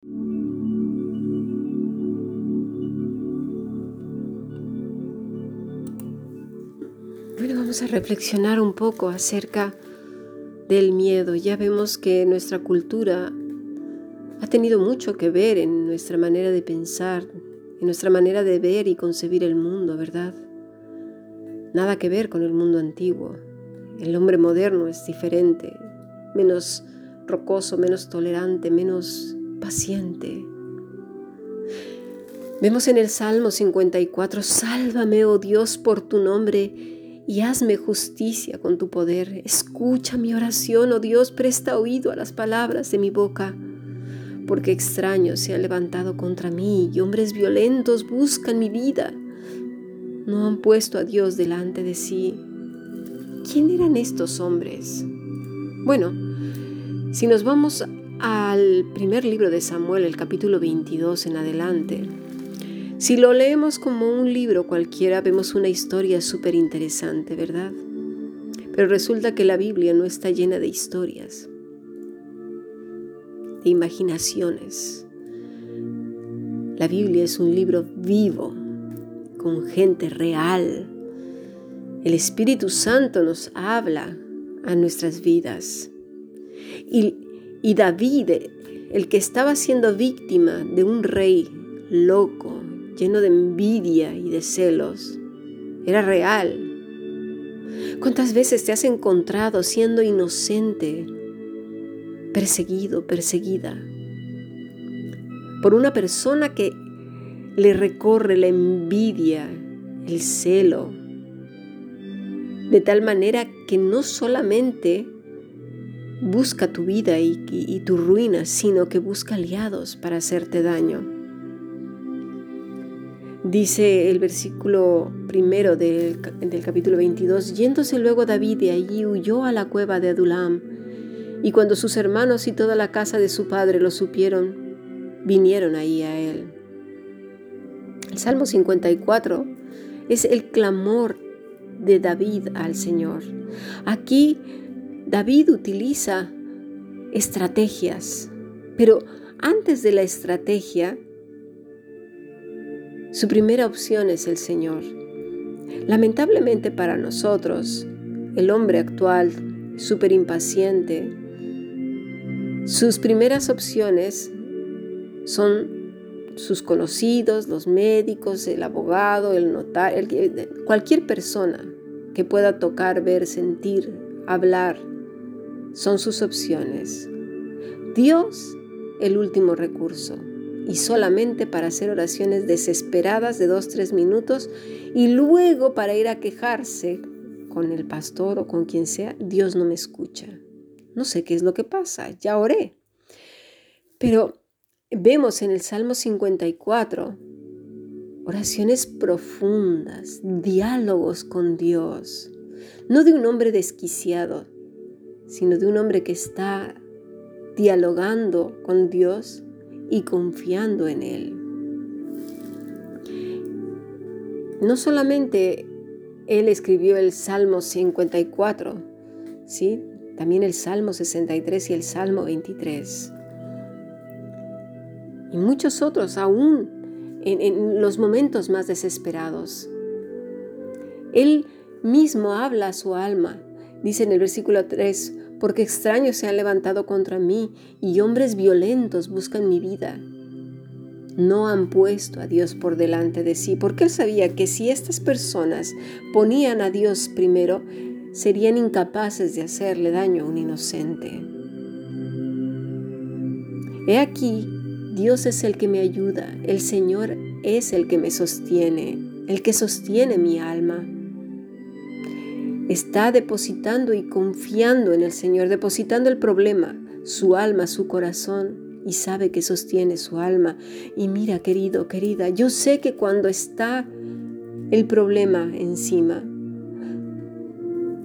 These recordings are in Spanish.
Bueno, vamos a reflexionar un poco acerca del miedo. Ya vemos que nuestra cultura ha tenido mucho que ver en nuestra manera de pensar, en nuestra manera de ver y concebir el mundo, ¿verdad? Nada que ver con el mundo antiguo. El hombre moderno es diferente, menos rocoso, menos tolerante, menos paciente. Vemos en el Salmo 54, Sálvame, oh Dios, por tu nombre y hazme justicia con tu poder. Escucha mi oración, oh Dios, presta oído a las palabras de mi boca, porque extraños se han levantado contra mí y hombres violentos buscan mi vida. No han puesto a Dios delante de sí. ¿Quién eran estos hombres? Bueno, si nos vamos al primer libro de Samuel, el capítulo 22 en adelante, si lo leemos como un libro cualquiera, vemos una historia súper interesante, ¿verdad? Pero resulta que la Biblia no está llena de historias, de imaginaciones. La Biblia es un libro vivo, con gente real. El Espíritu Santo nos habla a nuestras vidas. Y, y David, el que estaba siendo víctima de un rey loco, lleno de envidia y de celos. Era real. ¿Cuántas veces te has encontrado siendo inocente, perseguido, perseguida, por una persona que le recorre la envidia, el celo, de tal manera que no solamente busca tu vida y, tu ruina, sino que busca aliados para hacerte daño? Dice el versículo primero del, capítulo 22, yéndose luego David de allí huyó a la cueva de Adulam, y cuando sus hermanos y toda la casa de su padre lo supieron, vinieron ahí a él. El Salmo 54 es el clamor de David al Señor. Aquí David utiliza estrategias, pero antes de la estrategia, su primera opción es el Señor. Lamentablemente para nosotros, el hombre actual, súper impaciente, sus primeras opciones son sus conocidos, los médicos, el abogado, el notario, cualquier persona que pueda tocar, ver, sentir, hablar, son sus opciones. Dios, el último recurso y solamente para hacer oraciones desesperadas de dos, tres minutos y luego para ir a quejarse con el pastor o con quien sea, Dios no me escucha. No sé qué es lo que pasa, ya oré. Pero vemos en el Salmo 54 oraciones profundas, diálogos con Dios, no de un hombre desquiciado, sino de un hombre que está dialogando con Dios y confiando en Él. No solamente Él escribió el Salmo 54, ¿sí? también el Salmo 63 y el Salmo 23. Y muchos otros aún en, en los momentos más desesperados. Él mismo habla a su alma. Dice en el versículo 3, porque extraños se han levantado contra mí y hombres violentos buscan mi vida. No han puesto a Dios por delante de sí, porque él sabía que si estas personas ponían a Dios primero, serían incapaces de hacerle daño a un inocente. He aquí, Dios es el que me ayuda, el Señor es el que me sostiene, el que sostiene mi alma está depositando y confiando en el Señor, depositando el problema, su alma, su corazón, y sabe que sostiene su alma. Y mira, querido, querida, yo sé que cuando está el problema encima,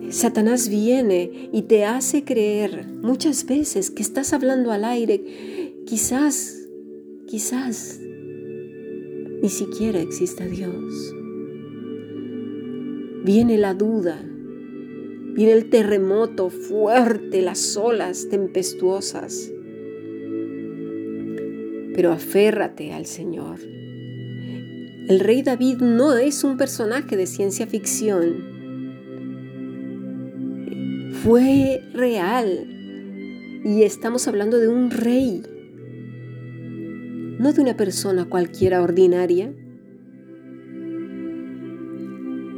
Satanás viene y te hace creer muchas veces que estás hablando al aire, quizás, quizás ni siquiera exista Dios. Viene la duda, Viene el terremoto fuerte, las olas tempestuosas. pero aférrate al Señor. El rey David no es un personaje de ciencia ficción. Fue real y estamos hablando de un rey, no de una persona cualquiera ordinaria.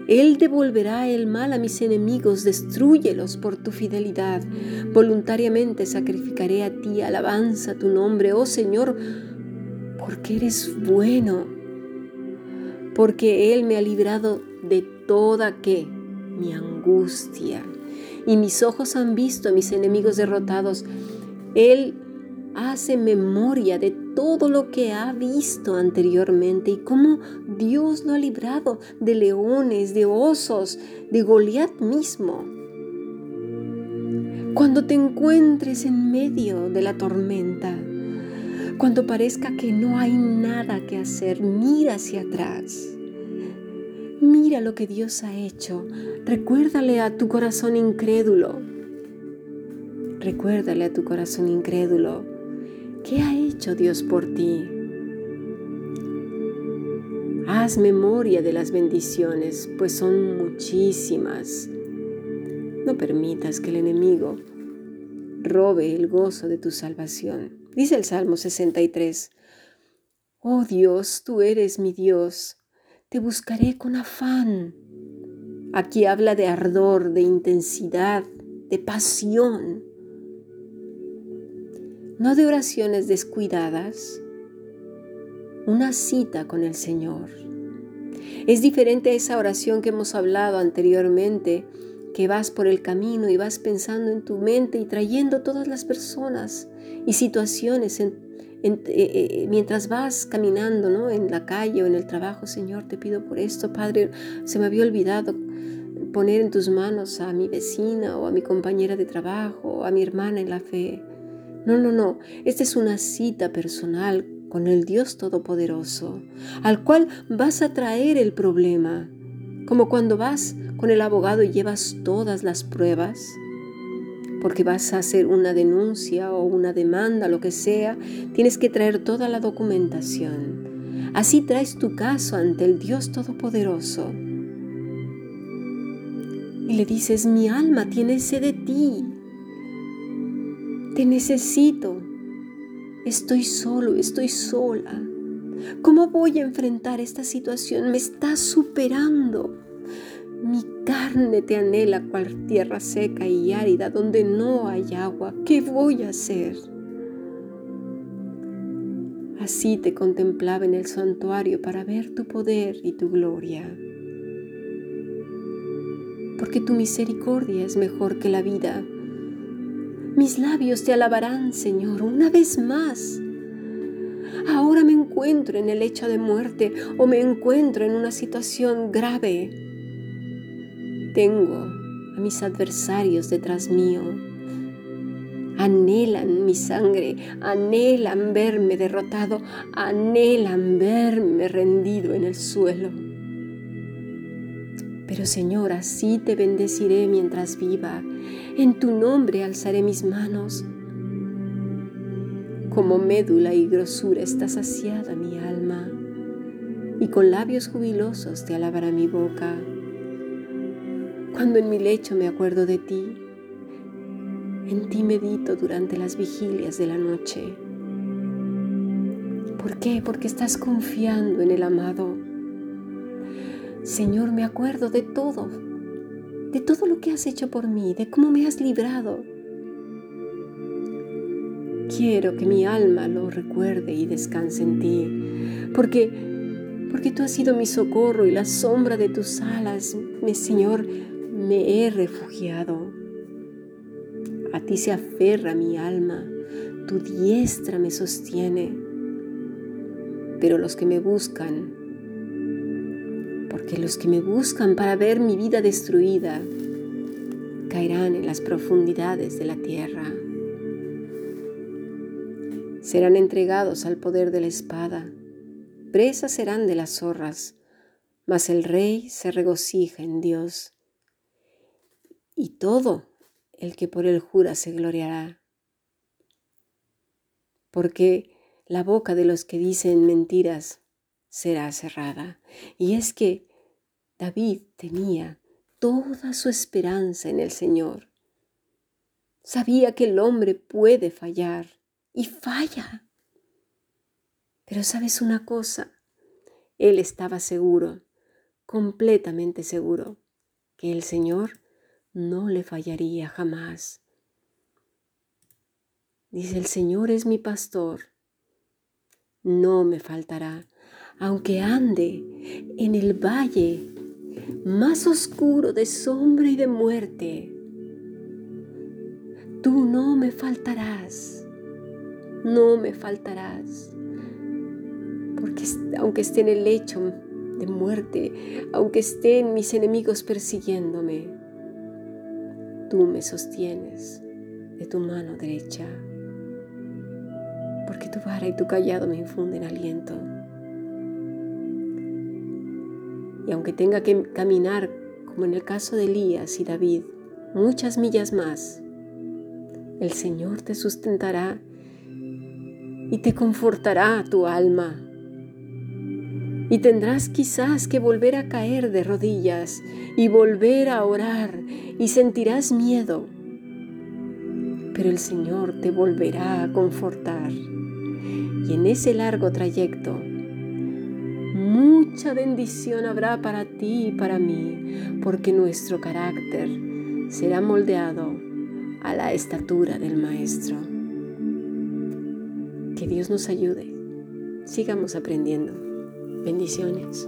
Él devolverá el mal a mis enemigos, destruyelos por tu fidelidad. Voluntariamente sacrificaré a ti alabanza tu nombre, oh Señor, porque eres bueno, porque Él me ha librado de toda que mi angustia, y mis ojos han visto a mis enemigos derrotados. Él hace memoria de todo lo que ha visto anteriormente y cómo Dios lo ha librado de leones, de osos, de Goliat mismo. Cuando te encuentres en medio de la tormenta, cuando parezca que no hay nada que hacer, mira hacia atrás. Mira lo que Dios ha hecho. Recuérdale a tu corazón incrédulo. Recuérdale a tu corazón incrédulo ¿Qué ha hecho Dios por ti? Haz memoria de las bendiciones, pues son muchísimas. No permitas que el enemigo robe el gozo de tu salvación. Dice el Salmo 63, Oh Dios, tú eres mi Dios, te buscaré con afán. Aquí habla de ardor, de intensidad, de pasión no de oraciones descuidadas, una cita con el Señor. Es diferente a esa oración que hemos hablado anteriormente, que vas por el camino y vas pensando en tu mente y trayendo todas las personas y situaciones eh, eh, mientras vas caminando ¿no? en la calle o en el trabajo. Señor, te pido por esto, Padre, se me había olvidado poner en tus manos a mi vecina o a mi compañera de trabajo o a mi hermana en la fe. No, no, no. Esta es una cita personal con el Dios Todopoderoso, al cual vas a traer el problema, como cuando vas con el abogado y llevas todas las pruebas, porque vas a hacer una denuncia o una demanda, lo que sea, tienes que traer toda la documentación. Así traes tu caso ante el Dios Todopoderoso. Y le dices, mi alma tiene sed de ti, te necesito. Estoy solo, estoy sola. ¿Cómo voy a enfrentar esta situación? Me está superando. Mi carne te anhela cual tierra seca y árida donde no hay agua. ¿Qué voy a hacer? Así te contemplaba en el santuario para ver tu poder y tu gloria. Porque tu misericordia es mejor que la vida mis labios te alabarán, Señor, una vez más. Ahora me encuentro en el hecho de muerte o me encuentro en una situación grave. Tengo a mis adversarios detrás mío. Anhelan mi sangre, anhelan verme derrotado, anhelan verme rendido en el suelo. Pero Señor, así te bendeciré mientras viva. En tu nombre alzaré mis manos. Como médula y grosura está saciada mi alma, y con labios jubilosos te alabará mi boca. Cuando en mi lecho me acuerdo de ti, en ti medito durante las vigilias de la noche. ¿Por qué? Porque estás confiando en el amado Señor, me acuerdo de todo, de todo lo que has hecho por mí, de cómo me has librado. Quiero que mi alma lo recuerde y descanse en ti, porque porque tú has sido mi socorro y la sombra de tus alas, mi Señor, me he refugiado. A ti se aferra mi alma, tu diestra me sostiene. Pero los que me buscan porque los que me buscan para ver mi vida destruida caerán en las profundidades de la tierra. Serán entregados al poder de la espada, presas serán de las zorras, mas el rey se regocija en Dios. Y todo el que por él jura se gloriará. Porque la boca de los que dicen mentiras será cerrada. Y es que David tenía toda su esperanza en el Señor. Sabía que el hombre puede fallar y falla. Pero sabes una cosa, él estaba seguro, completamente seguro, que el Señor no le fallaría jamás. Dice, el Señor es mi pastor, no me faltará, aunque ande en el valle más oscuro de sombra y de muerte. Tú no me faltarás, no me faltarás, porque aunque esté en el lecho de muerte, aunque estén mis enemigos persiguiéndome, tú me sostienes de tu mano derecha, porque tu vara y tu callado me infunden aliento. Y aunque tenga que caminar, como en el caso de Elías y David, muchas millas más, el Señor te sustentará y te confortará tu alma. Y tendrás quizás que volver a caer de rodillas y volver a orar y sentirás miedo. Pero el Señor te volverá a confortar. Y en ese largo trayecto mucha bendición habrá para ti y para mí, porque nuestro carácter será moldeado a la estatura del Maestro. Que Dios nos ayude. Sigamos aprendiendo. Bendiciones.